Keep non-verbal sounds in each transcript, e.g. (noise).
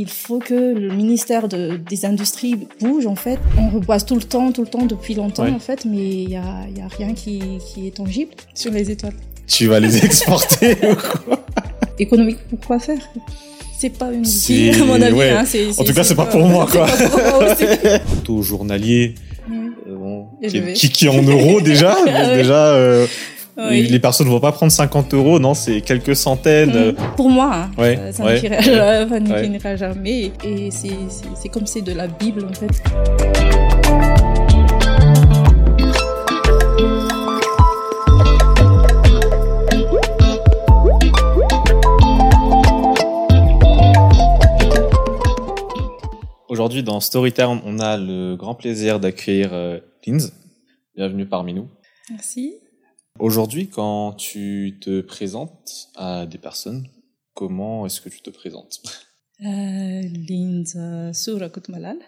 il faut que le ministère de, des Industries bouge, en fait. On reboise tout le temps, tout le temps, depuis longtemps, Ouais. en fait, mais il y a, y a rien qui, qui est tangible sur les étoiles. Tu vas les exporter ou quoi? Économique, pourquoi faire? C'est pas une vie, à mon avis. ouais. hein, c'est- En tout cas, c'est pas pour moi, (laughs) quoi. Taux journalier, euh, bon, qui, qui est en euros déjà. (laughs) Bon, Ah. Déjà, euh, Oui. les personnes ne vont pas prendre 50 euros, non, c'est quelques centaines. euh, Mm. Pour moi, hein, Ouais, ça, ouais. ne finira, (laughs) Ouais. jamais. Et c'est comme c'est de la Bible, en fait. Aujourd'hui, dans Storytime, on a le grand plaisir d'accueillir euh, Linz. Bienvenue parmi nous. Merci. Aujourd'hui, quand tu te présentes à des personnes, comment est-ce que tu te présentes? Euh, Linda Sourakut Malal,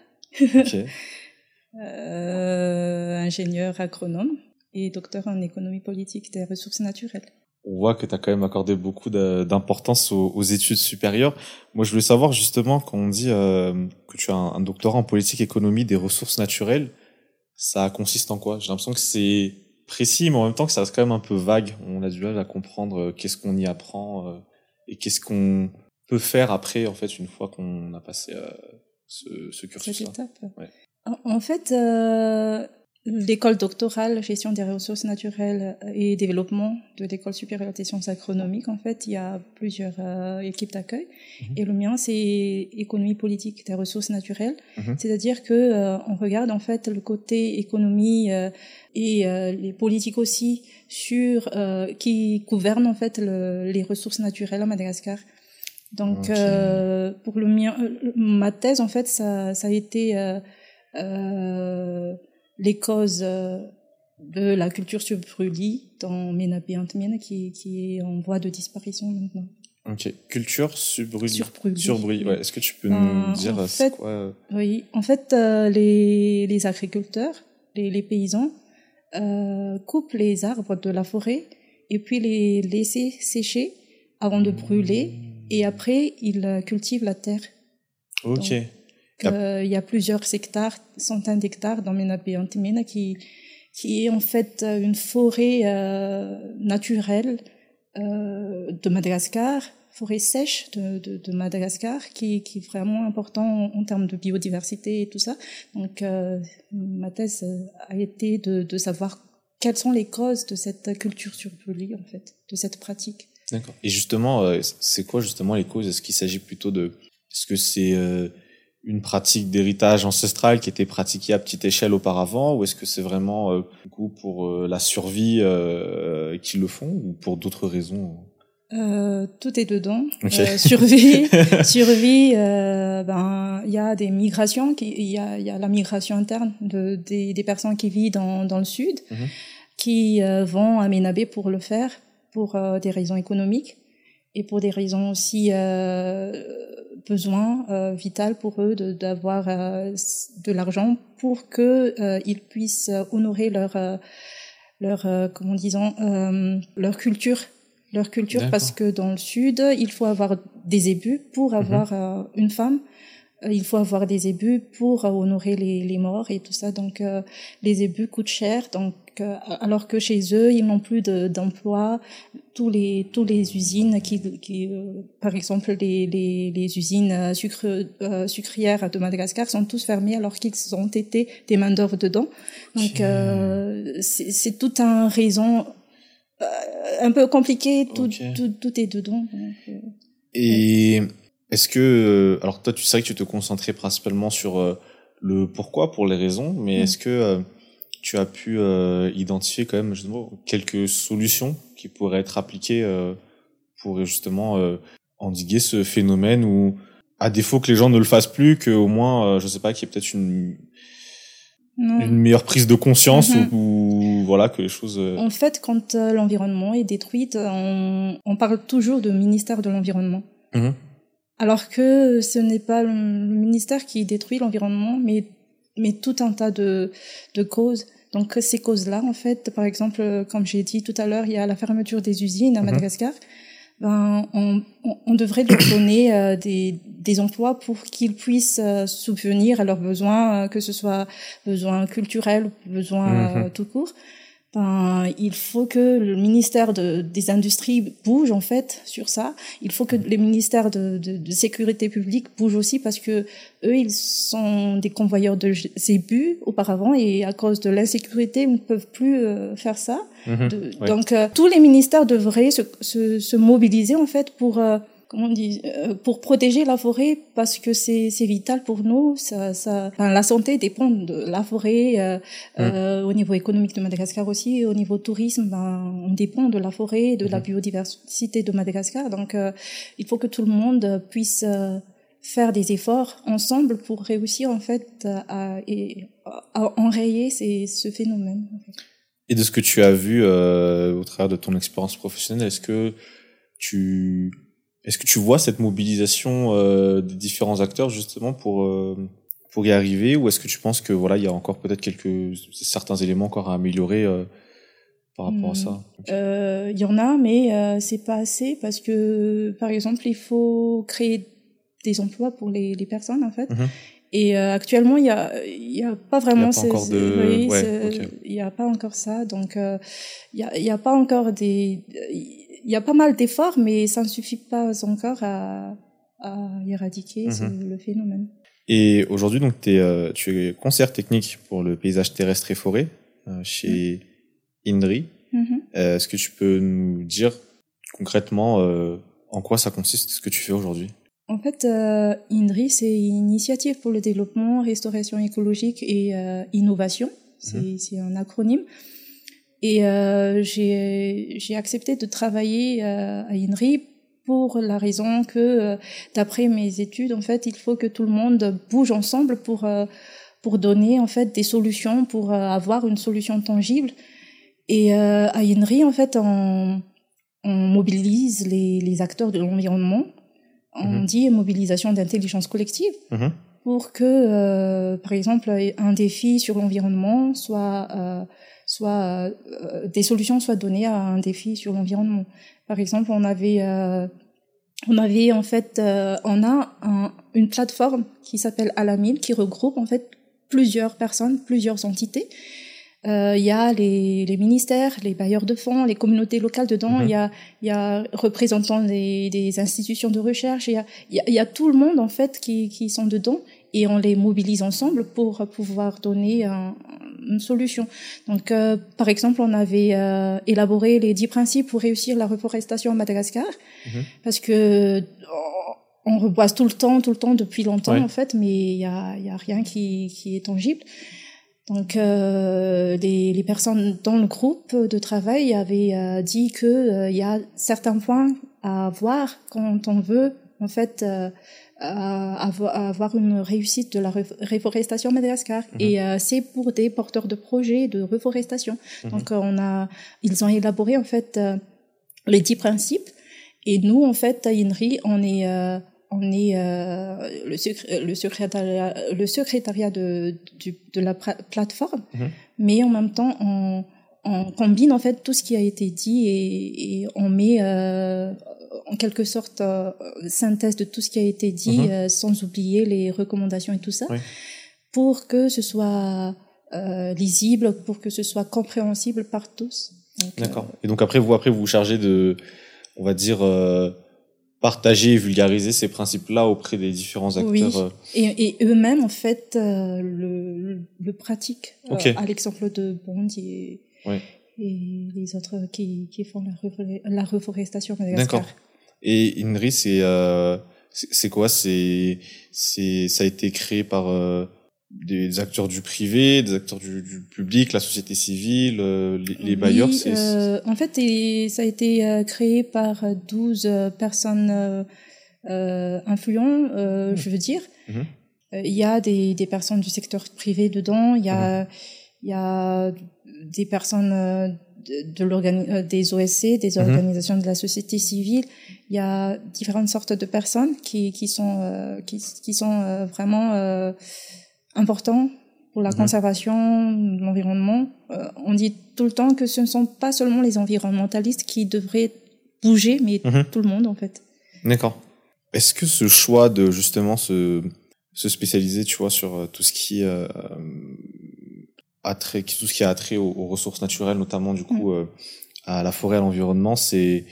Ok. (laughs) euh, ingénieur agronome et docteur en économie politique des ressources naturelles. On voit que tu as quand même accordé beaucoup d'importance aux, aux études supérieures. Moi, je voulais savoir justement quand on dit euh, que tu as un, un doctorat en politique économie des ressources naturelles, ça consiste en quoi? J'ai l'impression que c'est précis, mais en même temps que ça reste quand même un peu vague. On a du mal à comprendre euh, qu'est-ce qu'on y apprend euh, et qu'est-ce qu'on peut faire après, en fait, une fois qu'on a passé euh, ce, ce Cette cursus-là. étape. Ouais. En, en fait, euh, l'école doctorale gestion des ressources naturelles et développement de l'école supérieure des sciences agronomiques, en fait, il y a plusieurs euh, équipes d'accueil. Mhm. Et le mien, c'est économie politique des ressources naturelles. Mhm. C'est-à-dire que euh, on regarde en fait le côté économie euh, et euh, les politiques aussi sur euh, qui gouvernent en fait le- les ressources naturelles à Madagascar. Donc Ok. euh, pour le mien, euh, ma thèse en fait ça, ça a été euh, euh, les causes euh, de la culture sur brûlis dans Menapé Antmienne qui, qui est en voie de disparition maintenant. Ok. Culture surbrûlée. Sur brûlis. Surbrûlée, ouais. Est-ce que tu peux Euh, nous dire en euh, fait- quoi euh, Oui, en fait, euh, les, les agriculteurs, les, les paysans, euh, coupent les arbres de la forêt et puis les laisser sécher avant de brûler et après ils cultivent la terre. Ok. Donc, il y a plusieurs hectares, centaines d'hectares dans Menapé Antimena qui, qui est en fait euh, une forêt euh, naturelle euh, de Madagascar, forêt sèche de, de, de Madagascar, qui, qui est vraiment important en, en termes de biodiversité et tout ça. Donc, euh, ma thèse euh, a été de, de savoir quelles sont les causes de cette culture sur brûlis, en fait, de cette pratique. D'accord. Et justement, euh, c'est quoi justement les causes? Est-ce qu'il s'agit plutôt de... Est-ce que c'est euh, une pratique d'héritage ancestral qui était pratiquée à petite échelle auparavant ou est-ce que c'est vraiment euh, du coup pour euh, la survie euh, qu'ils le font ou pour d'autres raisons Euh, tout est dedans. Ok. Euh, survie, (laughs) survie. euh, ben, il y a des migrations. qui- Il y a, y a la migration interne de des, des personnes qui vivent dans dans le sud, Mhm. qui euh, vont à Ménabé pour le faire, pour euh, des raisons économiques et pour des raisons aussi euh, besoin euh, vital pour eux de d'avoir euh, de l'argent pour que euh, ils puissent honorer leur euh, leur euh, comment disons euh, leur culture. Leur culture parce que dans le sud il faut avoir des ébus pour avoir euh, une femme. Euh, il faut avoir des ébus pour euh, honorer les, les morts et tout ça. Donc euh, les ébus coûtent cher. Donc euh, alors que chez eux ils n'ont plus de- d'emploi. Tous les tous les usines qui, qui euh, par exemple les les, les usines euh, sucre, euh, sucrières de Madagascar sont tous fermées alors qu'ils ont été des main d'œuvre dedans. Donc euh, c'est tout un raison euh, un peu compliqué. Tout tout, tout est dedans. Donc, euh, Et est-ce que... euh, alors toi, tu sais que tu te concentrais principalement sur euh, le pourquoi, pour les raisons, mais Mm. est-ce que euh, tu as pu identifier quand même justement quelques solutions qui pourraient être appliquées pour justement endiguer ce phénomène ou à défaut que les gens ne le fassent plus, qu'au moins, je sais pas, qu'il y ait peut-être une, non. une meilleure prise de conscience Mhm. ou, ou voilà que les choses... En fait, quand l'environnement est détruit, on, on parle toujours de ministère de l'environnement. Mhm. Alors que ce n'est pas le ministère qui détruit l'environnement, mais, mais tout un tas de, de causes. Donc ces causes-là, en fait, par exemple, comme j'ai dit tout à l'heure, il y a la fermeture des usines à Mhm. Madagascar. ben, on, on, devrait leur donner euh, des, des emplois pour qu'ils puissent euh, subvenir à leurs besoins, que ce soit besoins culturels, besoins mm-hmm. tout court ben, il faut que le ministère de, des Industries bouge en fait sur ça. Il faut que les ministères de, de, de, sécurité publique bougent aussi parce que eux, ils sont des convoyeurs de zébus auparavant et à cause de l'insécurité, ils ne peuvent plus euh, faire ça. Mhm. Donc, euh, tous les ministères devraient se, se, se, mobiliser en fait pour euh, comment on dit, euh, pour protéger la forêt parce que c'est vital pour nous. Ça, ça, enfin, la santé dépend de la forêt euh, euh, au niveau économique de Madagascar aussi, au niveau tourisme, ben, on dépend de la forêt, de la biodiversité de Madagascar. Donc, il faut que tout le monde puisse faire des efforts ensemble pour réussir en fait à, à, enrayer ces, ce phénomène. Et de ce que tu as vu au travers de ton expérience professionnelle, est-ce que tu est-ce que tu vois cette mobilisation euh, des différents acteurs justement pour euh, pour y arriver, ou est-ce que tu penses que voilà il y a encore peut-être quelques certains éléments encore à améliorer euh, par rapport à ça? Il euh, y en a, mais euh, c'est pas assez parce que par exemple il faut créer des emplois pour les, les personnes en fait. Mm-hmm. Et euh, actuellement, il y a, il y a pas vraiment. Il n'y a pas encore de. Il y a pas encore ça, donc il y a, il y a pas encore des il y a pas mal d'efforts, mais ça ne suffit pas encore à, à éradiquer mhm. le phénomène. Et aujourd'hui, donc, es, euh, tu es conseillère technique pour le paysage terrestre et forêt euh, chez INRI. Euh, est-ce que tu peux nous dire concrètement en quoi ça consiste, ce que tu fais aujourd'hui? En fait, INRI, c'est une initiative pour le développement, restauration écologique et innovation. Mhm. C'est un acronyme. Et euh, j'ai accepté de travailler euh, à INRI pour la raison que, euh, d'après mes études, en fait, il faut que tout le monde bouge ensemble pour euh, pour donner en fait des solutions, pour avoir une solution tangible. Et à INRI, en fait, on, on mobilise les, les acteurs de l'environnement. On mm-hmm. dit mobilisation d'intelligence collective. Mm-hmm. Pour que, par exemple, un défi sur l'environnement soit soit euh, des solutions soient données à un défi sur l'environnement. Par exemple, on avait euh, on avait en fait euh, on a une plateforme qui s'appelle Alamil qui regroupe en fait plusieurs personnes, plusieurs entités. Il y a les, les, ministères, les bailleurs de fonds, les communautés locales dedans. Il y a il y a représentants des, des institutions de recherche. Il y a, il y a tout le monde en fait qui qui sont dedans et on les mobilise ensemble pour pouvoir donner un, une solution. Donc, euh, par exemple, on avait euh, élaboré les dix principes pour réussir la reforestation à Madagascar, mhm. parce que on reboise tout le temps, tout le temps depuis longtemps en fait, mais il y a, y a rien qui, qui est tangible. Donc, euh, les, les, personnes dans le groupe de travail avaient euh, dit que euh, il y a certains points à voir quand on veut en fait à avoir une réussite de la reforestation à Madagascar. Mhm. Et euh, c'est pour des porteurs de projets de reforestation. Mhm. Donc, on a, ils ont élaboré en fait euh, les dix principes. Et nous, en fait, à INRI, on est, euh, on est le, le, secrétariat, le secrétariat de, de, de la plateforme, mhm. mais en même temps, on, on combine en fait tout ce qui a été dit et, et on met en quelque sorte euh, synthèse de tout ce qui a été dit, mhm. euh, sans oublier les recommandations et tout ça, pour que ce soit euh, lisible, pour que ce soit compréhensible par tous. D'accord. Et donc après vous après vous vous chargez de, on va dire partager et vulgariser ces principes-là auprès des différents acteurs. Oui. Et, et eux-mêmes, en fait, le, le, pratiquent, à l'exemple de Bond et, oui et les autres qui, qui font la, la reforestation D'accord. Et INRI, c'est euh, c'est quoi? C'est c'est ça a été créé par euh, des acteurs du privé, des acteurs du, du public, la société civile, euh, les, les, bailleurs. En fait, ça a été créé par 12 personnes influentes, mmh. je veux dire. Mmh. Il y a des, des personnes du secteur privé dedans. Il y a mmh. Il y a des personnes euh, de, de euh, des OSC, des mhm. organisations de la société civile. Il y a différentes sortes de personnes qui, qui sont, euh, qui, qui, sont vraiment euh, importants pour la mhm. conservation de l'environnement. on dit tout le temps que ce ne sont pas seulement les environnementalistes qui devraient bouger, mais Mhm. tout le monde en fait. D'accord. Est-ce que ce choix de justement se, se spécialiser, tu vois, sur tout ce qui tout ce qui a trait aux, aux ressources naturelles, notamment du coup euh, à la forêt, à l'environnement, c'est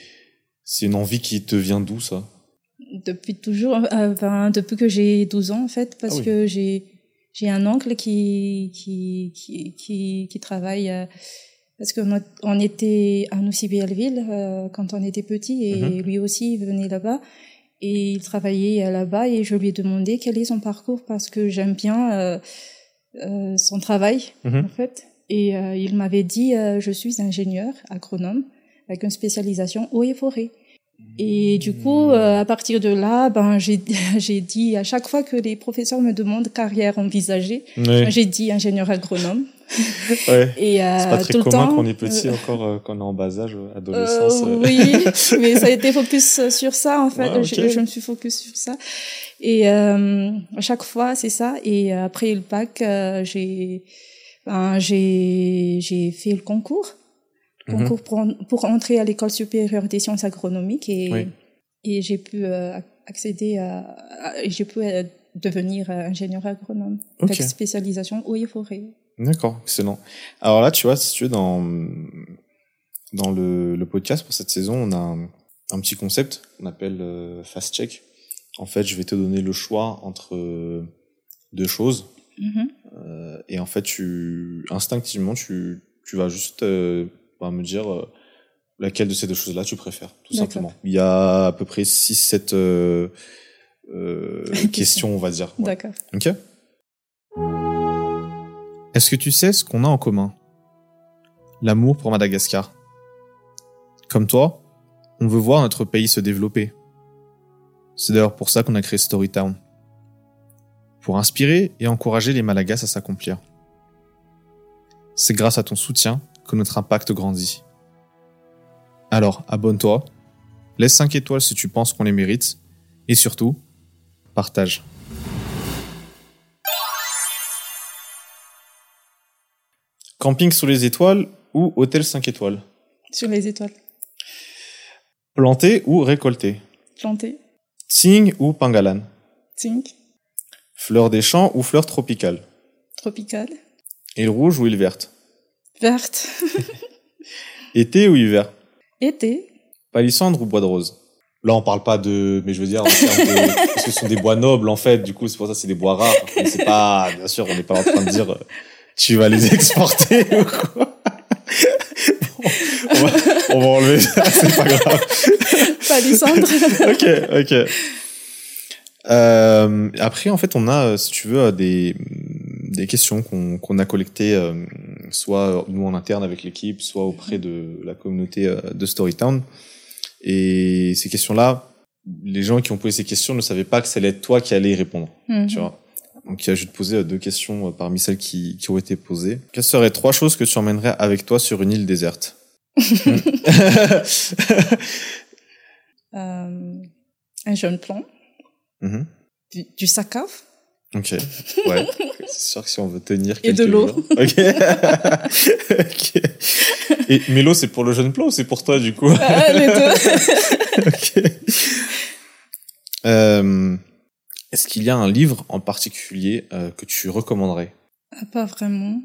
c'est une envie qui te vient d'où ça? Depuis toujours, euh, ben, depuis que j'ai 12 ans en fait, parce Ah oui. que j'ai j'ai un oncle qui qui qui qui, qui travaille. euh, parce a- on était à Noussy-Belleville euh, quand on était petit et Mhm. lui aussi il venait là-bas et il travaillait là-bas et je lui ai demandé quel est son parcours parce que j'aime bien euh, son travail Mhm. en fait et euh, il m'avait dit euh, je suis ingénieur agronome avec une spécialisation eau et forêt et du coup, euh, à partir de là, ben j'ai (laughs) j'ai dit à chaque fois que les professeurs me demandent carrière envisagée, j'ai dit ingénieur agronome. (laughs) ouais. Et euh, C'est pas très tout commun temps, quand on est petit, euh, encore euh, quand on est en bas âge, euh, adolescence. euh, euh. oui, (laughs) mais ça a été focus sur ça en fait. Ouais, je, je me suis focus sur ça. Et euh, à chaque fois, c'est ça. Et après le bac, euh, j'ai ben, j'ai j'ai fait le concours, Mhm. concours pour, pour entrer à l'école supérieure des sciences agronomiques et Oui. et j'ai pu euh, accéder à, à- j'ai pu devenir ingénieur agronome Ok. avec spécialisation eau et forêt. D'accord, excellent. Alors là, tu vois, si tu veux, dans, dans le, le podcast pour cette saison, on a un, un petit concept qu'on appelle euh, Fast Check. En fait, je vais te donner le choix entre euh, deux choses. Mhm. euh, et en fait, tu, instinctivement, tu, tu vas juste euh, bah, me dire laquelle de ces deux choses-là tu préfères, tout simplement. Il y a à peu près 6-7 euh, euh, (laughs) questions, on va dire. Ouais. D'accord. Ok? Est-ce que tu sais ce qu'on a en commun? L'amour pour Madagascar. Comme toi, on veut voir notre pays se développer. C'est d'ailleurs pour ça qu'on a créé Storytown. Pour inspirer et encourager les Malagas à s'accomplir. C'est grâce à ton soutien que notre impact grandit. Alors, abonne-toi, laisse 5 étoiles si tu penses qu'on les mérite, et surtout, partage. Camping sous les étoiles ou hôtel 5 étoiles Sur les étoiles. Planter ou récolter Planté. Tsing ou pangalan Zinc. Fleur des champs ou fleur tropicale Tropicale. Île rouge ou île verte Verte. (laughs) Été ou hiver Été. Palissandre ou bois de rose Là, on parle pas de, mais je veux dire, en termes de, parce que ce sont des bois nobles, en fait, du coup, c'est pour ça que c'est des bois rares. C'est pas, bien sûr, on n'est pas en train de dire, euh, tu vas les (laughs) exporter ou quoi. Bon, on, va, on va enlever ça, c'est pas grave. Palissandre. (laughs) ok, ok. Euh, après, en fait, on a, euh, si tu veux, euh, des, des questions qu'on qu'on a collectées, euh, soit nous en interne avec l'équipe, soit auprès de la communauté euh, de Storytown. Et ces questions-là, les gens qui ont posé ces questions ne savaient pas que être toi qui allais y répondre. Mhm. Tu vois. Donc, je vais te poser euh, deux questions euh, parmi celles qui, qui ont été posées. Quelles seraient trois choses que tu emmènerais avec toi sur une île déserte (laughs) Euh, un jeune plomb. Mhm. Du, du sacave. Ok, ouais. (laughs) C'est sûr que si on veut tenir Et de l'eau. jours. Ok. (laughs) ok. Et mais l'eau, c'est pour le jeune plan ou c'est pour toi du coup? Ah, les deux. Ok. Euh, Est-ce qu'il y a un livre en particulier euh, que tu recommanderais? Ah, pas vraiment.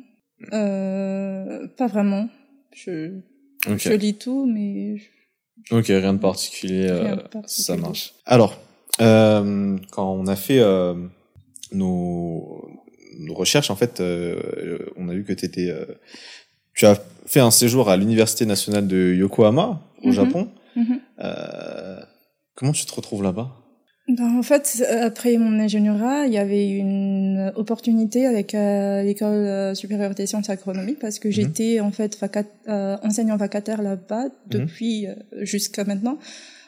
Euh, pas vraiment. Je, je lis tout, mais je- Ok, rien de particulier. euh, Rien de ça marche. Alors, euh, quand on a fait euh, nos, nos recherches, en fait, euh, on a vu que t'étais, euh, tu as fait un séjour à l'université nationale de Yokohama au Mhm. Japon. Mhm. Euh, comment tu te retrouves là-bas? Ben, en fait, après mon ingénierat, il y avait une opportunité avec euh, l'école euh, supérieure des sciences agronomiques parce que Mhm. j'étais en fait vacat euh, enseignant vacataire là-bas Mhm. depuis jusqu'à maintenant.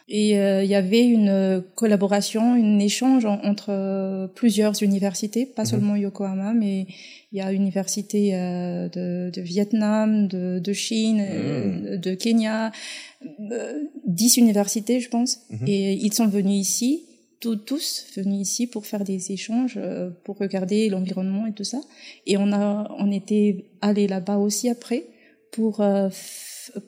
Et euh, il y avait une collaboration, un échange en- entre plusieurs universités, pas Mhm. seulement Yokohama, mais il y a université de, de Vietnam, de, de Chine, euh, de Kenya, dix universités, je pense. Et ils sont venus ici, tous, tous venus ici pour faire des échanges, euh, pour regarder l'environnement et tout ça. Et on a, on était allé là-bas aussi après pour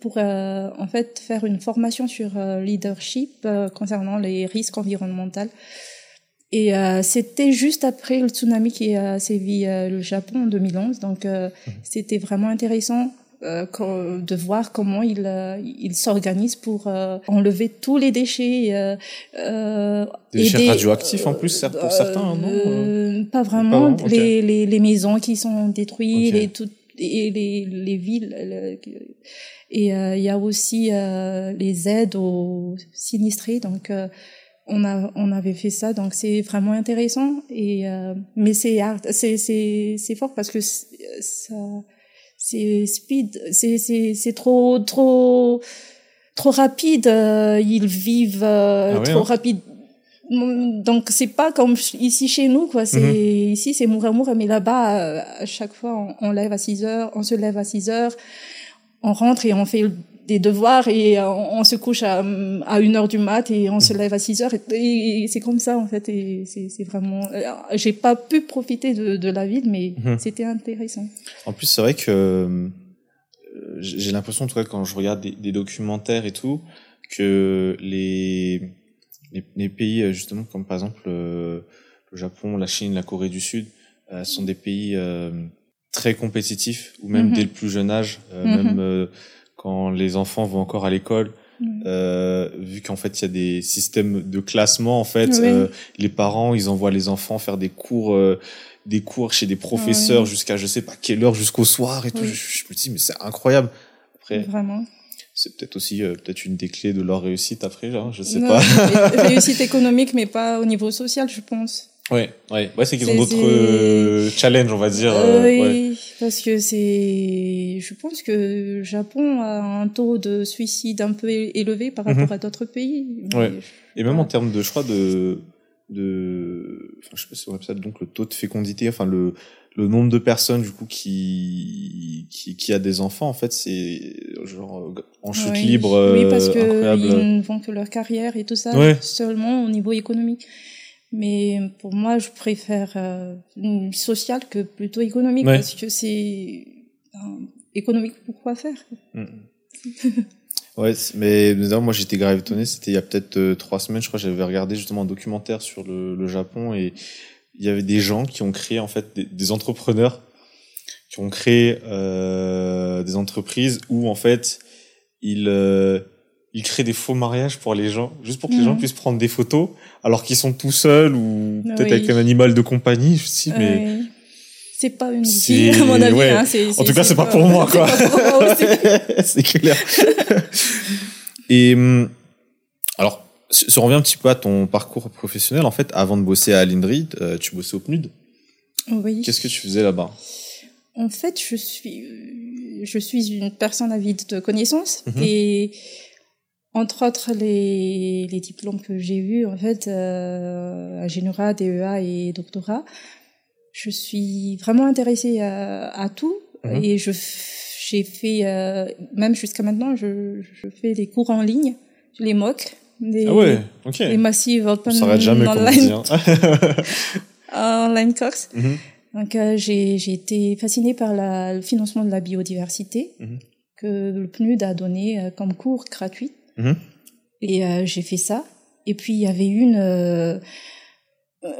pour en fait faire une formation sur leadership concernant les risques environnementaux. Et c'était juste après le tsunami qui a sévi le Japon en 2011, donc mmh. c'était vraiment intéressant euh, de voir comment il, euh, il s'organise pour euh, enlever tous les déchets. Euh, des déchets radioactifs en plus, pour certains, non Pas vraiment. les, les, les, maisons qui sont détruites, les, tout, et les, les villes. Et il y a aussi les aides aux sinistrés. Donc, on a on avait fait ça donc c'est vraiment intéressant et mais c'est c'est c'est c'est fort parce que ça c'est speed, c'est c'est c'est trop trop trop rapide. Euh, ils vivent euh, ah trop hein. rapide. Donc c'est pas comme ici chez nous quoi. C'est mhm. ici c'est moura mais là-bas euh, à chaque fois on, on, lève à 6 heures, on se lève à 6 heures, on rentre et on fait des devoirs et on, se couche à, à une heure du mat et on se lève à 6 heures et, c'est comme ça en fait et c'est vraiment j'ai pas pu profiter de, de la ville mais mhm. c'était intéressant en plus c'est vrai que euh, j'ai l'impression en tout cas quand je regarde des, des documentaires et tout que les, les, les pays justement comme par exemple euh, le Japon la Chine la Corée du Sud euh, sont des pays très compétitifs ou même mhm. dès le plus jeune âge mhm. même quand les enfants vont encore à l'école, euh, vu qu'en fait il y a des systèmes de classement en fait, euh, les parents ils envoient les enfants faire des cours, euh, des cours chez des professeurs jusqu'à je sais pas quelle heure jusqu'au soir et tout. Je, me dis mais c'est incroyable. Après, vraiment. C'est peut-être aussi euh, peut-être une des clés de leur réussite après, genre, je sais pas. (laughs) réussite économique mais pas au niveau social je pense. Ouais, ouais, ouais, c'est qu'ils ont d'autres euh, challenges, on va dire. Euh, oui, ouais. parce que c'est, je pense que le Japon a un taux de suicide un peu élevé par rapport mhm. à d'autres pays. Ouais. Et même en termes de, je crois, de, de, enfin, je sais pas si on appelle ça donc le taux de fécondité, enfin le, le nombre de personnes du coup qui qui, qui a des enfants en fait c'est genre en chute libre. Oui, parce que ils ne font que leur carrière et tout ça seulement au niveau économique. Mais pour moi, je préfère euh, social que plutôt économique parce que c'est économique pour quoi faire. Mm. (laughs) ouais, mais moi j'étais grave étonné. C'était il y a peut-être euh, trois semaines, je crois, j'avais regardé justement un documentaire sur le, le, Japon et il y avait des gens qui ont créé en fait des, des entrepreneurs qui ont créé euh, des entreprises où en fait ils euh, ils créent des faux mariages pour les gens, juste pour que les gens mhm. puissent prendre des photos, alors qu'ils sont tout seuls ou peut-être avec un animal de compagnie. Je mais c'est pas une vie à mon avis. Hein, en tout cas, c'est pas, pour moi, (laughs) quoi. (laughs) c'est clair. (laughs) Et hum, alors, si on revient un petit peu à ton parcours professionnel, en fait, avant de bosser à l'INDRI, euh, tu bossais au PNUD. Oui. Qu'est-ce que tu faisais là-bas? En fait, je suis, je suis une personne avide de connaissances mhm. et entre autres, les, les diplômes que j'ai eus, en fait, euh, ingénierat, DEA et doctorat, je suis vraiment intéressée à, à tout mhm. et je j'ai fait euh, même jusqu'à maintenant, je, je fais des cours en ligne, les MOOC, des, ah ouais, ok. les Massive Open jamais online, (laughs) (laughs) online course. Mhm. Donc euh, j'ai j'ai été fascinée par la, le financement de la biodiversité mhm. que le PNUD a donné euh, comme cours gratuit Mhm. Et euh, j'ai fait ça. Et puis il y avait une euh,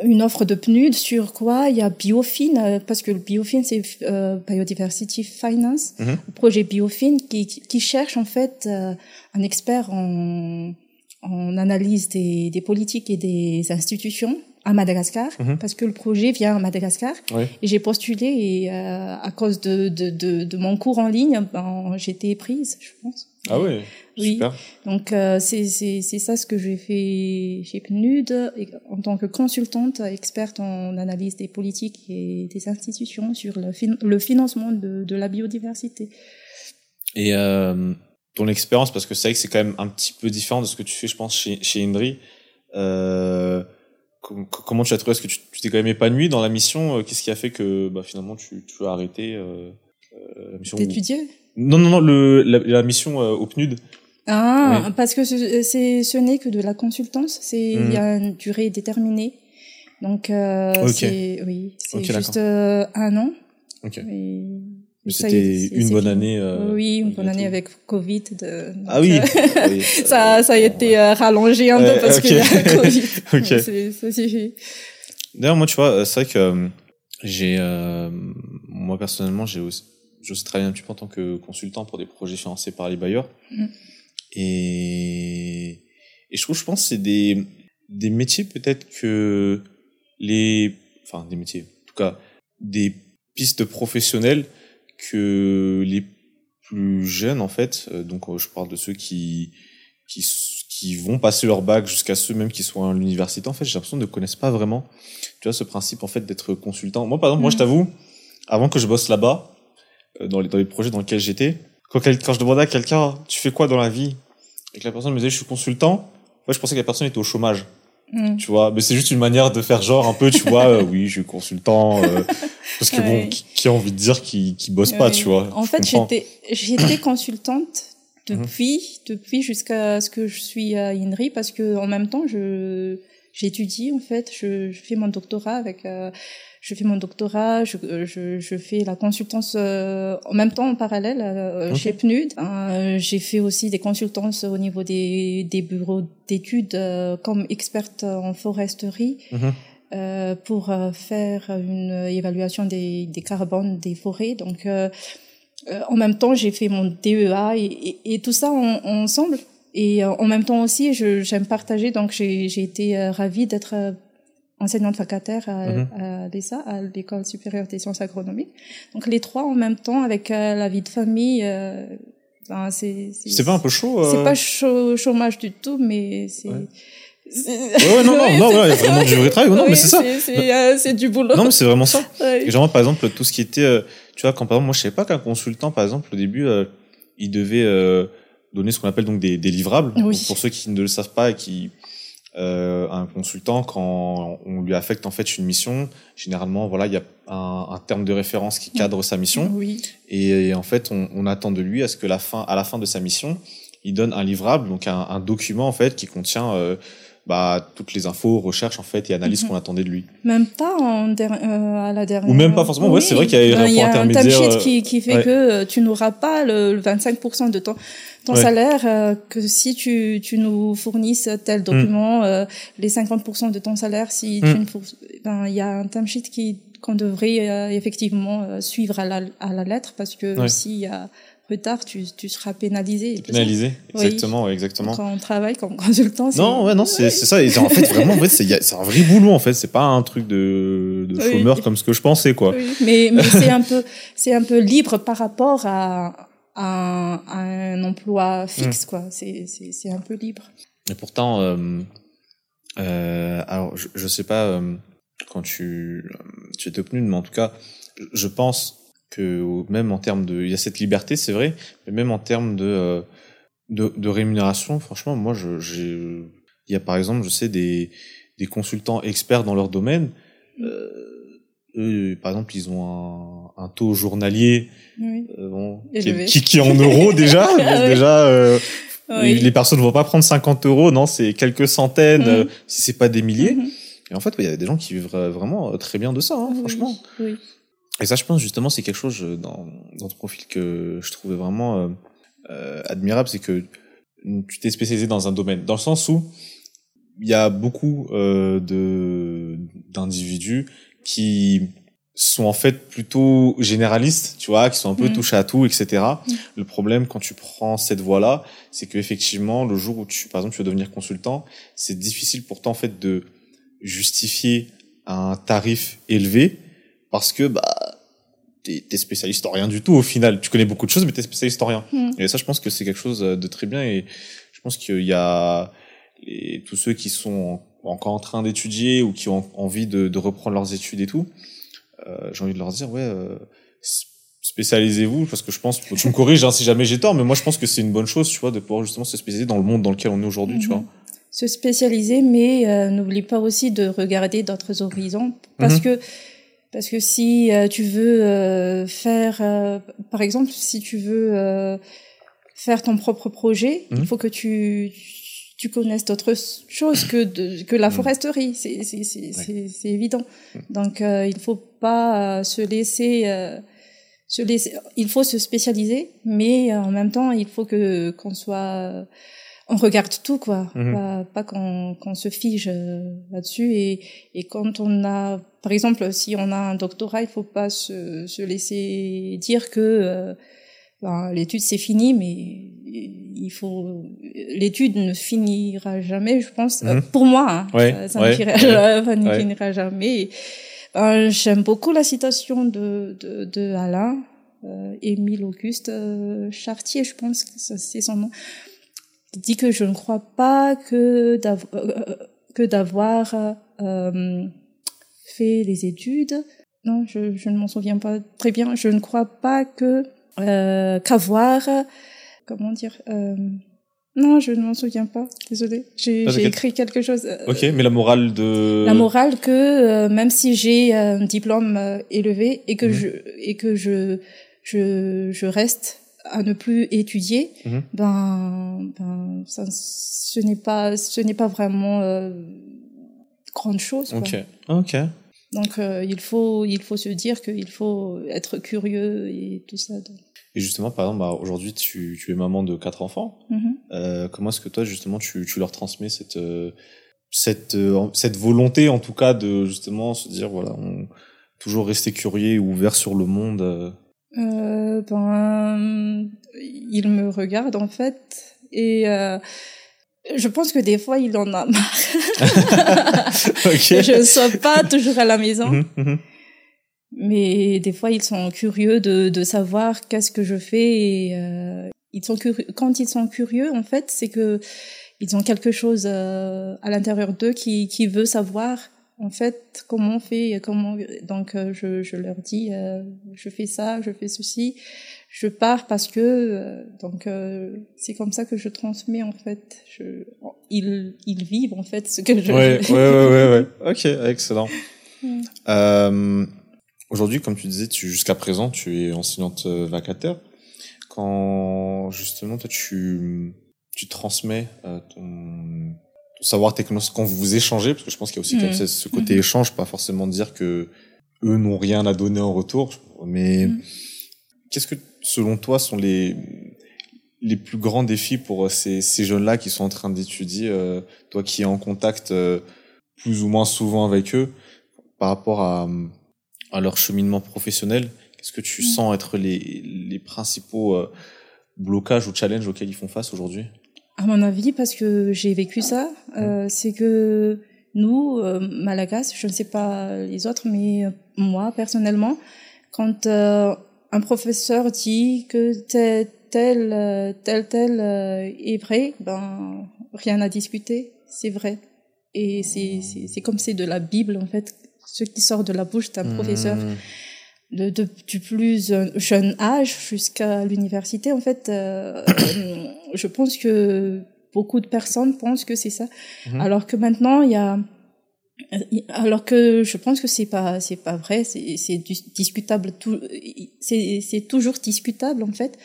une offre de PNUD sur quoi il y a Biofin euh, parce que le Biofin c'est Biodiversity Finance, mhm. le projet Biofin qui, qui cherche en fait un expert en en analyse des, des politiques et des institutions à Madagascar mhm. parce que le projet vient à Madagascar et j'ai postulé et à cause de, de, de, de, mon cours en ligne ben, j'étais prise je pense ah oui oui. Donc euh, c'est ça ce que j'ai fait chez PNUD en tant que consultante experte en analyse des politiques et des institutions sur le, le financement de de la biodiversité. Et euh, ton expérience parce que c'est vrai que c'est quand même un petit peu différent de ce que tu fais je pense chez chez Indri. Euh, comment tu as trouvé? Est-ce que tu t'es quand même épanoui dans la mission? Euh, Qu'est-ce qui a fait que bah, finalement tu, tu as arrêté euh, euh la mission D'étudier Non, non, non, le, la, la mission au PNUD. Ah, parce que c'est ce n'est que de la consultance, c'est il y a hmm. une durée déterminée. Donc euh, c'est oui, c'est juste un an. Okay. Mais c'était une bonne année. Euh, oui, une bonne année avec Covid. De, ah oui. (laughs) ça, ça a été rallongé un peu parce qu'il y a (laughs) Covid. ok. Ça suffit. D'ailleurs, moi, tu vois, c'est vrai que j'ai, moi personnellement, j'ai aussi, aussi travaillé un petit peu en tant que consultant pour des projets financés par les bailleurs. Mm. Et, et je trouve, je pense, c'est des, des métiers peut-être que les, enfin, des métiers, en tout cas, des pistes professionnelles que les plus jeunes, en fait, euh, donc euh, je parle de ceux qui, qui, qui vont passer leur bac jusqu'à ceux même qui sont à l'université, en fait, j'ai l'impression ne connaissent pas vraiment, tu vois, ce principe, en fait, d'être consultant. Moi, par exemple, moi, je t'avoue, avant que je bosse là-bas, euh, dans les, dans les projets dans lesquels j'étais, quand, quand je demandais à quelqu'un, tu fais quoi dans la vie? Et que la personne me disait, je suis consultant, moi, je pensais que la personne était au chômage. Mm. Tu vois, mais c'est juste une manière de faire genre un peu, tu vois, euh, oui, je suis consultant, euh, parce que bon, qui, a envie de dire qu'il qui bosse pas, tu vois. En fait, j'étais, j'étais (coughs) consultante depuis, depuis jusqu'à ce que je suis à INRI, parce que en même temps, je, j'étudie, en fait, je, je fais mon doctorat avec, euh, je fais mon doctorat, je, je, je fais la consultance euh, en même temps en parallèle euh, chez PNUD. Euh, j'ai fait aussi des consultances au niveau des, des bureaux d'études euh, comme experte en foresterie. Mhm. Euh, pour faire une évaluation des, des carbones des forêts. Donc, en même temps, j'ai fait mon DEA et, et, et tout ça ensemble. Et en même temps aussi, j'aime partager. Donc, j'ai été ravie d'être enseignante vacataire à, mhm. à l'ESA, à l'École supérieure des sciences agronomiques. Donc les trois en même temps avec euh, la vie de famille. Euh, ben, c'est c'est pas un peu chaud. C'est pas chaud, chômage du tout, mais c'est. Ouais. Ouais, non, (laughs) non, non, a vraiment du vrai travail. Non, mais c'est ça. C'est euh, du boulot. Non, mais c'est vraiment ça. (laughs) Genre, par exemple, tout ce qui était, tu vois, quand par exemple, moi, je savais pas qu'un consultant, par exemple, au début, il devait donner ce qu'on appelle donc des, des livrables. Pour ceux qui ne le savent pas et qui euh, un consultant quand on lui affecte en fait une mission généralement voilà il y a un, un, terme de référence qui cadre sa mission oui. et, en fait on, on, attend de lui à ce que la fin à la fin de sa mission il donne un livrable donc un, un document en fait qui contient euh, bah, toutes les infos, recherches en fait et analyses mhm. qu'on attendait de lui. Même pas en euh, à la dernière. Ou même pas forcément. Ouais, c'est vrai qu'il y a, un, y a un timesheet qui, qui fait que tu n'auras pas le, 25% de ton ton salaire euh, que si tu, tu nous fournisses tel document, mm. euh, les 50% de ton salaire, si tu mm. ben, il y a un timesheet qui qu'on devrait euh, effectivement suivre à la, à la lettre parce que s'il y a retard, tu, tu seras pénalisé. Pénalisé, exactement, oui. exactement. Quand on travaille comme (laughs) consultant. Non, ouais, non, c'est ça. Et en fait, vraiment, en fait, c'est un vrai boulot, en fait. C'est pas un truc de, de chômeur comme ce que je pensais, quoi. Mais, mais c'est un peu, c'est un peu libre par rapport à, un, un emploi fixe, mm. quoi. C'est un peu libre. Et pourtant, euh, euh, alors je, je sais pas euh, quand tu, tu étais obtenu, mais en tout cas, je pense que même en termes de, il y a cette liberté, c'est vrai, mais même en termes de, euh, de, de rémunération, franchement, moi, je, j'ai, il y a par exemple, je sais des, des consultants experts dans leur domaine. Euh, eux, par exemple, ils ont un, un taux journalier euh, bon, qui, qui, est en euros (laughs) déjà. déjà, euh, les personnes ne vont pas prendre 50 euros, non, c'est quelques centaines, mm. euh, si c'est pas des milliers. Mm-hmm. Et en fait, il y a des gens qui vivent vraiment très bien de ça, hein, franchement. Et ça, je pense justement, c'est quelque chose dans, dans ton profil que je trouvais vraiment admirable, c'est que tu t'es spécialisé dans un domaine, dans le sens où il y a beaucoup de d'individus qui sont en fait plutôt généralistes, tu vois, qui sont un peu mm. touche à tout, etc. Mm. Le problème quand tu prends cette voie-là, c'est que effectivement, le jour où tu, par exemple, tu veux devenir consultant, c'est difficile pour toi en fait de justifier un tarif élevé parce que bah t'es es spécialiste en rien du tout au final. Tu connais beaucoup de choses, mais t'es spécialiste en rien. Mm. Et ça, je pense que c'est quelque chose de très bien. Et je pense qu'il y a les, tous ceux qui sont encore en train d'étudier ou qui ont envie de, de, reprendre leurs études et tout, euh, j'ai envie de leur dire, ouais, euh, spécialisez-vous, parce que je pense, tu me corriges hein, si jamais j'ai tort, mais moi je pense que c'est une bonne chose, tu vois, de pouvoir justement se spécialiser dans le monde dans lequel on est aujourd'hui, tu mhm. vois. Se spécialiser, mais euh, n'oublie pas aussi de regarder d'autres horizons, parce mhm. que parce que si euh, tu veux euh, faire, par exemple, si tu veux faire ton propre projet, il mhm. faut que tu tu connaisses d'autres choses que de, que la mm. foresterie, c'est c'est c'est c'est évident. Mm. Donc euh, il faut pas euh, se laisser euh, se laisser, il faut se spécialiser, mais en même temps, il faut que qu'on soit, on regarde tout quoi, Mhm. pas, pas qu'on qu'on se fige euh, là-dessus et et quand on a, par exemple, si on a un doctorat, il faut pas se se laisser dire que euh, ben, l'étude c'est fini, mais il faut l'étude ne finira jamais, je pense. Euh, Mhm. pour moi, hein, Ouais, ça, ça ouais, ne finira, ouais, (laughs) finira jamais. Ben, J'aime beaucoup la citation de, de, de Alain, euh, Émile Auguste euh, Chartier, je pense que c'est son nom. Dit que je ne crois pas que d'avoir, euh, que d'avoir euh, fait les études. Non, je, je ne m'en souviens pas très bien. Je ne crois pas que euh, qu'avoir, comment dire. Euh, non, je ne m'en souviens pas. Désolée, j'ai Ah, j'ai écrit quelque chose. euh, Ok, mais la morale de. la morale que euh, même si j'ai un diplôme euh, élevé et que Mhm. je et que je je je reste à ne plus étudier, Mhm. ben ben ça ce n'est pas ce n'est pas vraiment euh, grande chose. Quoi. Ok, ok. Donc euh, il faut il faut se dire qu'il faut être curieux et tout ça. donc. Et justement, par exemple, bah, aujourd'hui, tu, tu es maman de quatre enfants. Mhm. Euh, comment est-ce que toi, justement, tu, tu leur transmets cette, euh, cette, cette volonté, en tout cas, de justement se dire, voilà, on, toujours rester curieux et ouvert sur le monde. Euh. Ben, il me regarde en fait et euh, je pense que des fois il en a marre. (laughs) je ne sois pas toujours à la maison, Mhm, mhm. mais des fois ils sont curieux de, de savoir qu'est-ce que je fais et euh, ils sont curieux. Quand ils sont curieux, en fait, c'est que ils ont quelque chose euh, à l'intérieur d'eux qui, qui veut savoir en fait comment on fait, comment donc euh, je, je leur dis euh, je fais ça, je fais ceci, je pars parce que euh, donc euh, c'est comme ça que je transmets en fait. Je, ils ils vivent en fait ce que je. Ouais, ouais, ouais, ouais, ouais. (laughs) Ok, excellent. Mm. Euh, Aujourd'hui, comme tu disais, tu, jusqu'à présent, tu es enseignante euh, vacataire. Quand, justement, toi, tu, tu transmets euh, ton savoir quand vous échangez, parce que je pense qu'il y a aussi Mm. quand même ce- côté Mhm. échange, pas forcément dire que eux n'ont rien à donner en retour, mais Mm. qu'est-ce que, selon toi, sont les, les plus grands défis pour euh, ces, ces jeunes-là qui sont en train d'étudier, euh, toi qui es en contact euh, plus ou moins souvent avec eux, par rapport à, à leur cheminement professionnel Qu'est-ce que tu Mm. sens être les, les principaux euh, blocages ou challenges auxquels ils font face aujourd'hui? À mon avis, parce que j'ai vécu ça, euh, c'est que nous, euh, Malagas, je ne sais pas les autres, mais moi, personnellement, quand euh, un professeur dit que tel, tel, euh, tel, tel euh, est vrai, ben, rien à discuter, c'est vrai. Et c'est, comme c'est de la Bible, en fait, ce qui sort de la bouche d'un professeur Mmh. De, de- du plus jeune âge jusqu'à l'université, en fait, euh, (coughs) je pense que beaucoup de personnes pensent que c'est ça. Mhm. Alors que maintenant, il y a, alors que je pense que c'est pas, c'est pas vrai, c'est, c'est dis- discutable, tout, c'est, c'est toujours discutable, en fait.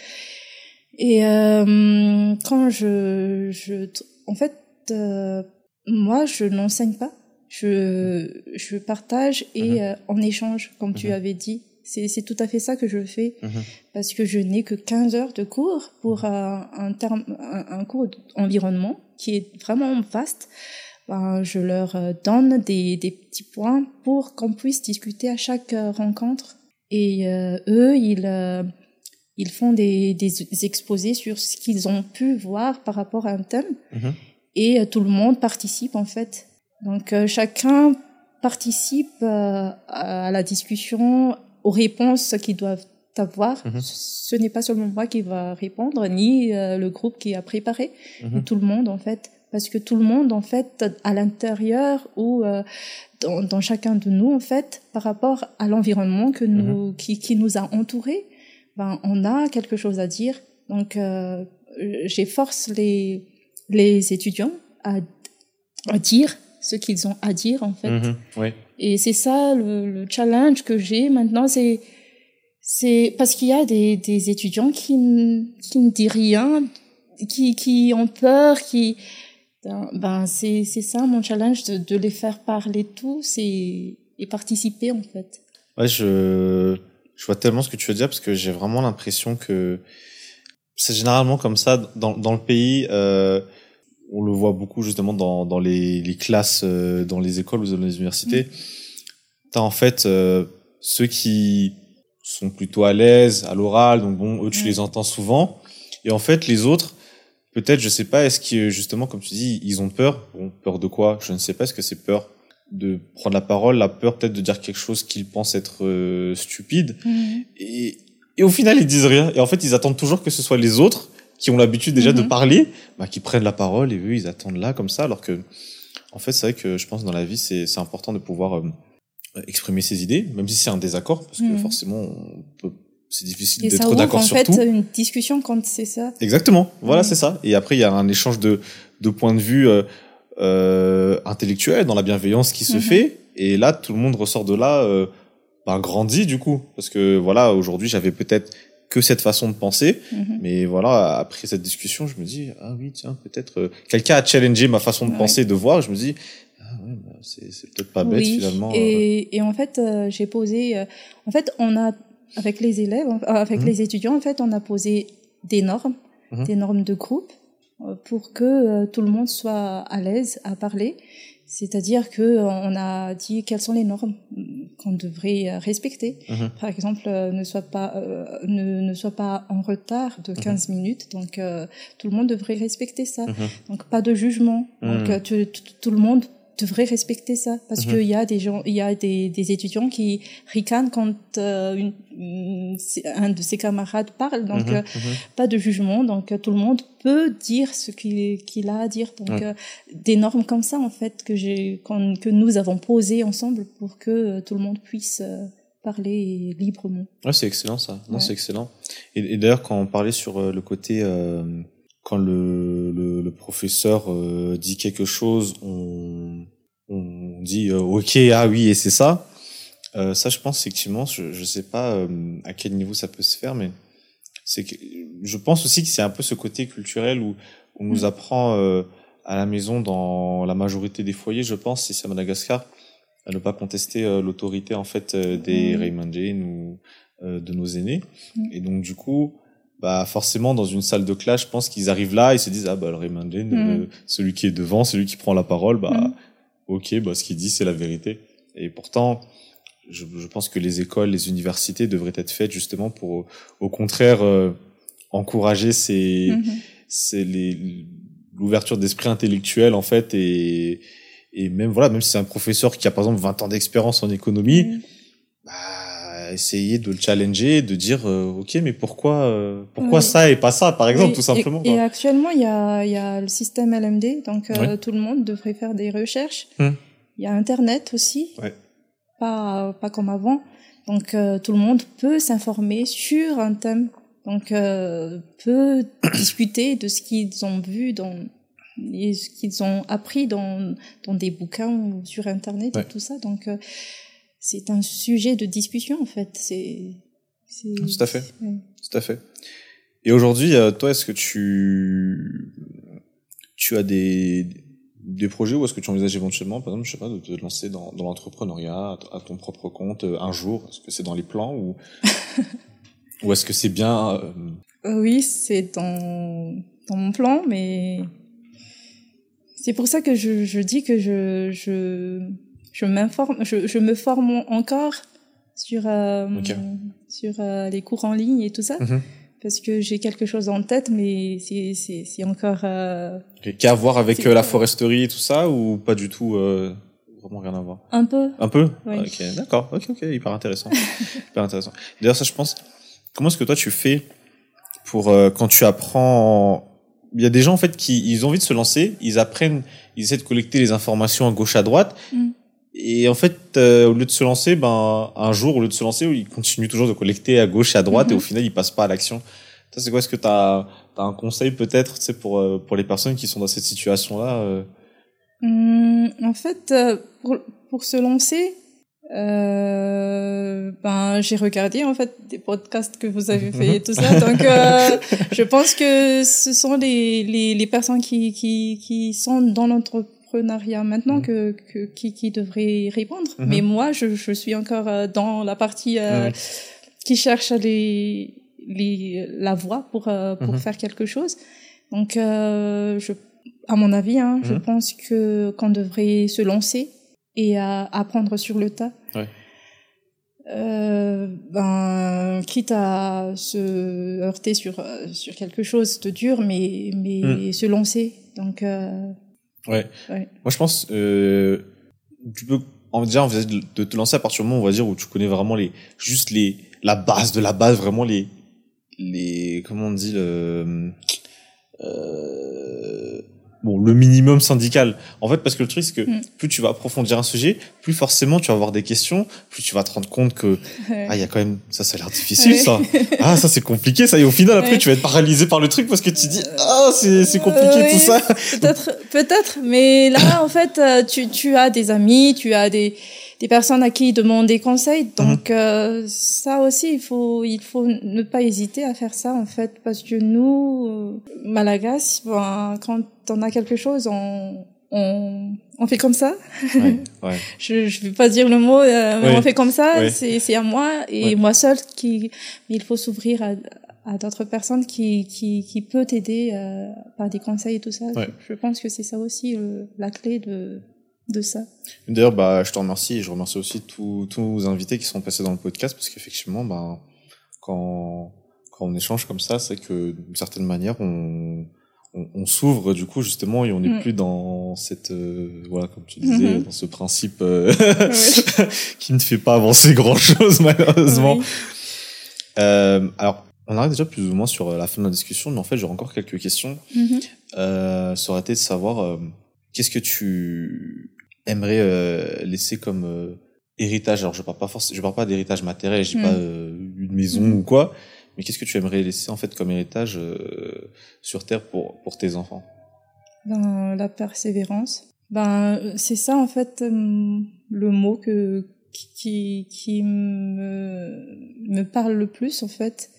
Et, euh, quand je, je, en fait, euh, moi, je n'enseigne pas. Je, je partage et Mhm. euh, en échange, comme tu Mhm. avais dit. C'est, tout à fait ça que je fais Mhm. parce que je n'ai que 15 heures de cours pour un, un, terme, un, un cours d'environnement qui est vraiment vaste. Ben, je leur euh, donne des, des petits points pour qu'on puisse discuter à chaque euh, rencontre. Et euh, eux, ils, euh, ils font des, des exposés sur ce qu'ils ont pu voir par rapport à un thème. Mhm. Et euh, tout le monde participe en fait. Donc euh, chacun participe euh, à la discussion, aux réponses qu'ils doivent avoir. Mhm. Ce n'est pas seulement moi qui va répondre, ni euh, le groupe qui a préparé, Mhm. tout le monde en fait. Parce que tout le monde en fait, à l'intérieur ou euh, dans, dans chacun de nous en fait, par rapport à l'environnement que nous, qui, qui nous a entourés, ben on a quelque chose à dire. Donc euh, j'efforce les les étudiants à, à dire ce qu'ils ont à dire en fait. Mhm. Oui. Et c'est ça le, le challenge que j'ai maintenant, c'est parce qu'il y a des, étudiants qui, qui ne disent rien, qui, qui ont peur, qui ben, c'est c'est ça mon challenge de, les faire parler tous et, participer en fait. Ouais, je, je vois tellement ce que tu veux dire parce que j'ai vraiment l'impression que c'est généralement comme ça dans, dans le pays. Euh, on le voit beaucoup justement dans, dans les, les classes, euh, dans les écoles ou dans les universités. Mm. T'as en fait euh, ceux qui sont plutôt à l'aise à l'oral, donc bon, eux tu les entends souvent. Et en fait les autres, peut-être, je sais pas, est-ce que justement, comme tu dis, ils ont peur? Bon, peur de quoi? Je ne sais pas. Est-ce que c'est peur de prendre la parole, la peur peut-être de dire quelque chose qu'ils pensent être euh, stupide? Mm. Et, et au final, ils disent rien. Et en fait, ils attendent toujours que ce soit les autres qui ont l'habitude déjà de mm-hmm. parler, bah, qui prennent la parole et eux, ils attendent là comme ça. Alors que, en fait, c'est vrai que je pense dans la vie, c'est important de pouvoir euh, exprimer ses idées, même si c'est un désaccord, parce que mm. forcément, c'est difficile d'être d'accord sur en fait, une discussion quand c'est ça. Exactement. Voilà, mm. c'est ça. Et après, il y a un échange de, de points de vue euh, euh, intellectuel, dans la bienveillance qui se mhm. fait. Et là, tout le monde ressort de là euh, ben, grandi du coup, parce que voilà, aujourd'hui, j'avais peut-être que cette façon de penser, mhm. mais voilà, après cette discussion, je me dis ah oui, tiens, peut-être euh, quelqu'un a challengé ma façon de penser, de voir. Je me dis ah ouais, bah, c'est peut-être pas bête finalement. Et, et en fait, euh, j'ai posé, euh, en fait, on a avec les élèves, avec mhm. les étudiants, en fait, on a posé des normes, des normes de groupe euh, pour que euh, tout le monde soit à l'aise à parler. C'est-à-dire que euh, on a dit quelles sont les normes qu'on devrait respecter. Mhm. Par exemple, ne soit pas ne, ne soit pas en retard de 15 mhm. minutes. Donc tout le monde devrait respecter ça. Mhm. Donc pas de jugement. Donc tout le monde devrait respecter ça parce qu'il y a des gens, il y a des, des étudiants qui ricanent quand euh, une, un de ses camarades parle. Donc euh, pas de jugement. Donc tout le monde peut dire ce qu'il qu'il a à dire. Donc euh, des normes comme ça en fait que j'ai que nous avons posées ensemble pour que tout le monde puisse parler librement. Ouais, c'est excellent ça. Non, c'est excellent. Et, et d'ailleurs quand on parlait sur le côté quand le, le, le professeur euh, dit quelque chose, on, on dit euh, ok ah oui et c'est ça. Euh, ça je pense effectivement, je je sais pas euh, à quel niveau ça peut se faire, mais c'est que je pense aussi que c'est un peu ce côté culturel où on nous mm. apprend à la maison dans la majorité des foyers, je pense, si c'est à Madagascar, à ne pas contester l'autorité en fait des mmh. ou de nos aînés. Mm. Et donc du coup, bah forcément dans une salle de classe, je pense qu'ils arrivent là, ils se disent ah bah le Raymond Jane, mm. euh, celui qui est devant, celui qui prend la parole, bah mm. ok, bah ce qu'il dit c'est la vérité. Et pourtant, je, je, pense que les écoles, les universités devraient être faites justement pour, au contraire, euh, encourager ces, mm-hmm. ces les l'ouverture d'esprit intellectuel en fait et et même voilà même si c'est un professeur qui a par exemple 20 ans d'expérience en économie mm. bah essayer de le challenger, de dire euh, ok mais pourquoi euh, pourquoi ça et pas ça par exemple tout simplement. Et, actuellement il y a il y a le système LMD donc euh, tout le monde devrait faire des recherches. Hum. Il y a Internet aussi. Pas pas comme avant. Donc tout le monde peut s'informer sur un thème. Donc peut (coughs) discuter de ce qu'ils ont vu dans et ce qu'ils ont appris dans dans des bouquins ou sur internet et tout ça. Donc c'est un sujet de discussion en fait. C'est tout à fait, tout à fait. Et aujourd'hui, euh, toi, est-ce que tu tu as des des projets ou est-ce que tu envisages éventuellement, par exemple, je sais pas, de te lancer dans, dans l'entrepreneuriat à ton propre compte euh, un jour? Est-ce que c'est dans les plans ou (laughs) ou est-ce que c'est bien euh, Oui, c'est dans dans mon plan, mais c'est pour ça que je, je dis que je je je m'informe, je, je, me forme encore sur euh, sur euh, les cours en ligne et tout ça. Mhm. Parce que j'ai quelque chose en tête, mais c'est encore. Euh, Qu'à voir avec euh, la foresterie et tout ça ou pas du tout euh, vraiment rien à voir? Un peu. Un peu? Ok, d'accord. Ok, ok, hyper intéressant, (laughs) hyper intéressant. D'ailleurs, ça, je pense. Comment est-ce que toi tu fais pour quand tu apprends il y a des gens en fait qui ils ont envie de se lancer, ils apprennent, ils essaient de collecter les informations à gauche à droite, mm. Et en fait, euh, au lieu de se lancer, ben un jour, au lieu de se lancer, il continue toujours de collecter à gauche et à droite, et au mhm. final, il passe pas à l'action. C'est quoi Est-ce que tu as, un conseil peut-être, tu sais, pour euh, pour les personnes qui sont dans cette situation-là euh? hum, En fait, pour, pour se lancer, euh, ben j'ai regardé en fait des podcasts que vous avez fait et tout ça donc euh, (laughs) je pense que ce sont les les, les personnes qui qui qui sont dans notre maintenant mhm. que, que, qui, qui devrait répondre. Mhm. Mais moi, je, je suis encore euh, dans la partie euh, qui cherchent les, les, la voie pour, euh, pour Mhm. faire quelque chose. Donc, euh, je, à mon avis, hein, je pense que qu'on devrait se lancer et euh, apprendre sur le tas. Ouais. Euh, ben, quitte à se heurter sur sur quelque chose de dur, mais mais Mhm. se lancer. Donc, euh, Ouais. Ouais. Moi, je pense, euh, tu peux en dire envisager de de te lancer à partir du moment, on va dire, où tu connais vraiment les, juste les, la base de la base, vraiment les, les, comment on dit, le, euh, bon, le minimum syndical. En fait, parce que le truc, c'est que Mm. plus tu vas approfondir un sujet, plus forcément tu vas avoir des questions, plus tu vas te rendre compte que, ah, il y a quand même, ça, ça a l'air difficile, Ouais. ça. (laughs) Ah, ça, c'est compliqué, ça. Et au final, après, Ouais. tu vas être paralysé par le truc parce que tu dis, ah, c'est, c'est compliqué, Euh, tout oui, ça. Peut-être, peut-être, mais là, en fait, euh, tu, tu as des amis, tu as des, des personnes à qui demander conseil. Donc, euh, ça aussi, il faut, il faut ne pas hésiter à faire ça, en fait, parce que nous, euh, Malagas, ben, quand on a quelque chose, on, on, on fait comme ça. Ouais, (laughs) ouais. Je, je vais pas dire le mot, euh, mais on fait comme ça. C'est, c'est à moi et moi seule qui, mais il faut s'ouvrir à, à d'autres personnes qui, qui, qui peut t'aider euh, par des conseils et tout ça. Ouais. Je, je pense que c'est ça aussi euh, la clé de, de ça. D'ailleurs, bah, je te remercie et je remercie aussi tous nos invités qui sont passés dans le podcast parce qu'effectivement, bah, quand, quand on échange comme ça, c'est que d'une certaine manière, on, on, on s'ouvre du coup justement et on n'est Mm. plus dans cette, euh, voilà, comme tu disais, Mhm. dans ce principe euh, (laughs) qui ne fait pas avancer grand chose (laughs) malheureusement. Oui. Euh, alors, on arrive déjà plus ou moins sur la fin de la discussion, mais en fait, j'aurais encore quelques questions. Euh, ça aurait été de savoir qu'est-ce que tu aimerais euh, laisser comme euh, héritage. Alors, je parle pas forcément, je parle pas d'héritage matériel, je dis Mm. pas euh, une maison Mm. ou quoi, mais qu'est-ce que tu aimerais laisser en fait comme héritage euh, sur terre pour pour tes enfants? Ben, la persévérance. Ben, c'est ça, en fait, le mot que, qui, qui me, me parle le plus, en fait.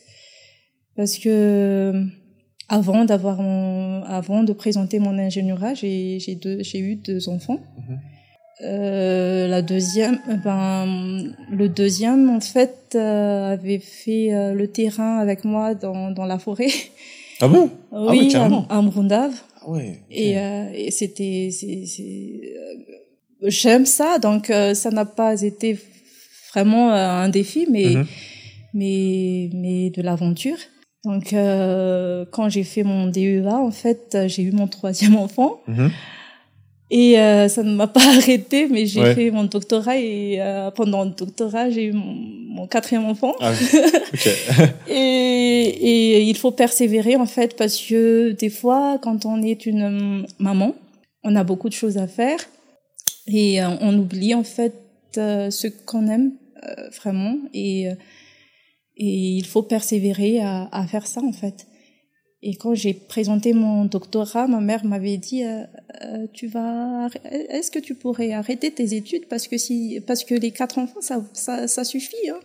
Parce que, avant d'avoir avant de présenter mon ingénierat, j'ai, j'ai eu deux enfants. Mhm. Euh, la deuxième, ben, le deuxième, en fait, euh, avait fait euh, le terrain avec moi dans, dans la forêt. Ah (laughs) bon? Oui, oui, carrément. à, à Mrundave. Ah ouais. ok. Et, euh, et c'était, euh, j'aime ça, donc euh, ça n'a pas été vraiment euh, un défi, mais Mhm. mais mais de l'aventure. Donc euh, quand j'ai fait mon DEA, en fait, euh, j'ai eu mon troisième enfant Mhm. Et euh, ça ne m'a (laughs) pas arrêté, mais j'ai Ouais. fait mon doctorat et euh, pendant le doctorat, j'ai eu mon, mon quatrième enfant. Ah. (laughs) Et, et il faut persévérer en fait parce que des fois, quand on est une maman, on a beaucoup de choses à faire et euh, on oublie en fait ce qu'on aime vraiment et et il faut persévérer à, à faire ça en fait. Et quand j'ai présenté mon doctorat, ma mère m'avait dit euh, euh, tu vas est-ce que tu pourrais arrêter tes études? Parce que si parce que les quatre enfants ça ça, ça suffit hein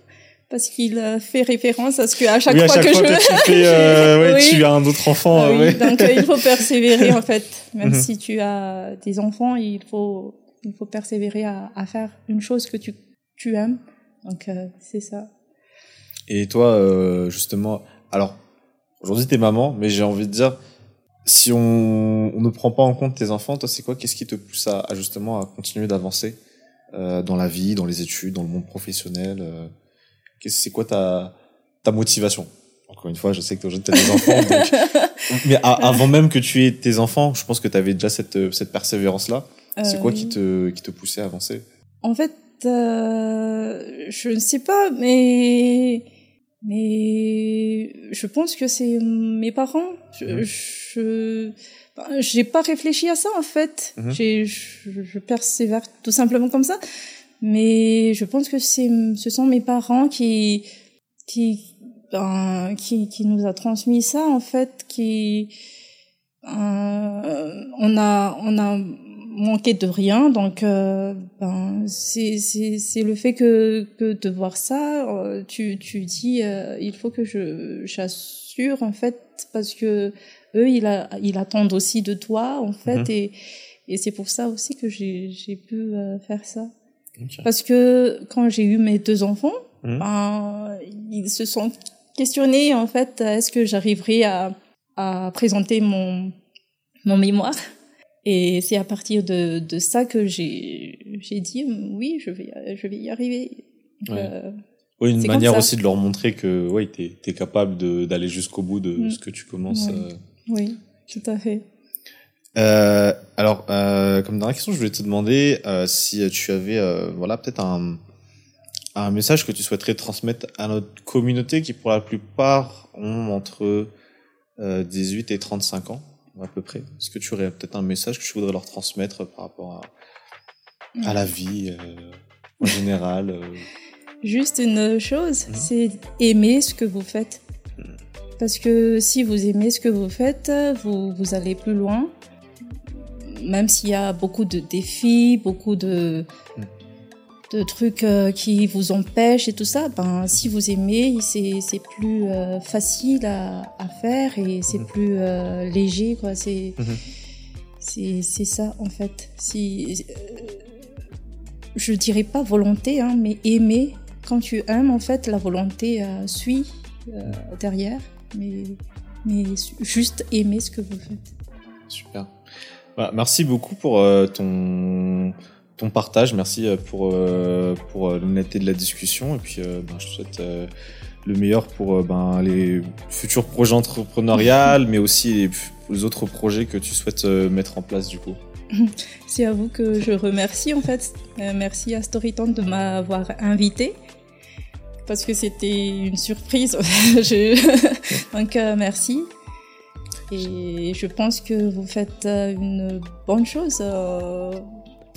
parce qu'il euh, fait référence à ce que à chaque oui, à fois chaque que fois je que tu (laughs) fais, euh, ouais, Oui. tu as un autre enfant. Ah euh, oui, ouais. donc il faut persévérer en fait. (laughs) Même Mhm. si tu as des enfants, il faut il faut persévérer à, à faire une chose que tu tu aimes. Donc euh, c'est ça. Et toi, euh, justement, alors, aujourd'hui, t'es maman, mais j'ai envie de dire, si on, on ne prend pas en compte tes enfants, toi, c'est quoi Qu'est-ce qui te pousse à, à justement à continuer d'avancer euh, dans la vie, dans les études, dans le monde professionnel euh, qu'est-ce- C'est quoi ta, ta motivation? Encore une fois, je sais que toi, tu as des enfants, donc- (laughs) mais a- avant même que tu aies tes enfants, je pense que tu avais déjà cette, euh, cette persévérance-là. C'est Euh, quoi qui te, qui te poussait à avancer? En fait, euh, je ne sais pas, mais mais je pense que c'est mes parents. Je, Mhm. je ben, j'ai pas réfléchi à ça en fait. Mhm. J'ai je, je persévère tout simplement comme ça. Mais je pense que c'est ce sont mes parents qui qui ben, qui qui nous a transmis ça en fait qui euh, on a on a manqué de rien donc euh, ben c'est le fait que que de voir ça euh, tu tu dis euh, il faut que je j'assure en fait parce que eux ils a, ils attendent aussi de toi en fait Mhm. et et c'est pour ça aussi que j'ai j'ai pu faire ça parce que quand j'ai eu mes deux enfants Mhm. ben ils se sont questionnés en fait, est-ce que j'arriverai à, à présenter mon mon mémoire? Et c'est à partir de, de ça que j'ai dit oui, je vais je vais y arriver. Euh, oui, une manière aussi de leur montrer que ouais, tu es, capable d'aller jusqu'au bout de mm. ce que tu commences. Euh. Oui, tout à fait. Euh, alors, euh, comme dernière question, je voulais te demander euh, si tu avais euh, voilà, peut-être un, un message que tu souhaiterais transmettre à notre communauté qui, pour la plupart, ont entre 18 et 35 ans, à peu près. Est-ce que tu aurais peut-être un message que tu voudrais leur transmettre par rapport à, à la vie en (laughs) général Juste une chose, mhm. c'est aimer ce que vous faites. Parce que si vous aimez ce que vous faites, vous, vous allez plus loin. Même s'il y a beaucoup de défis, beaucoup de, mhm. De trucs euh, qui vous empêchent et tout ça, ben, si vous aimez, c'est plus euh, facile à, à, faire et c'est mhm. plus euh, léger. quoi. C'est c'est ça, en fait. Si, je dirais pas volonté, hein, mais aimer quand tu aimes, en fait, la volonté euh, suit euh, derrière, mais, mais juste aimer ce que vous faites. Super. Bah, merci beaucoup pour euh, ton, ton partage, merci pour, pour l'honnêteté de la discussion, et puis ben, je te souhaite le meilleur pour ben, les futurs projets entrepreneuriales, mais aussi les, autres projets que tu souhaites mettre en place du coup. (laughs) C'est à vous que je remercie en fait. merci à Storyton de m'avoir invité parce que c'était une surprise. (laughs) Donc (laughs) euh, merci. Et je pense que vous faites euh, une bonne chose euh,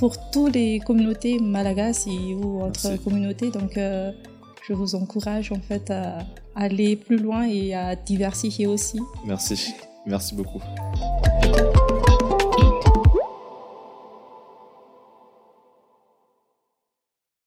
pour toutes les communautés malagasy ou autres communautés. Donc je vous encourage en fait à aller plus loin et à diversifier aussi. Merci. Merci beaucoup.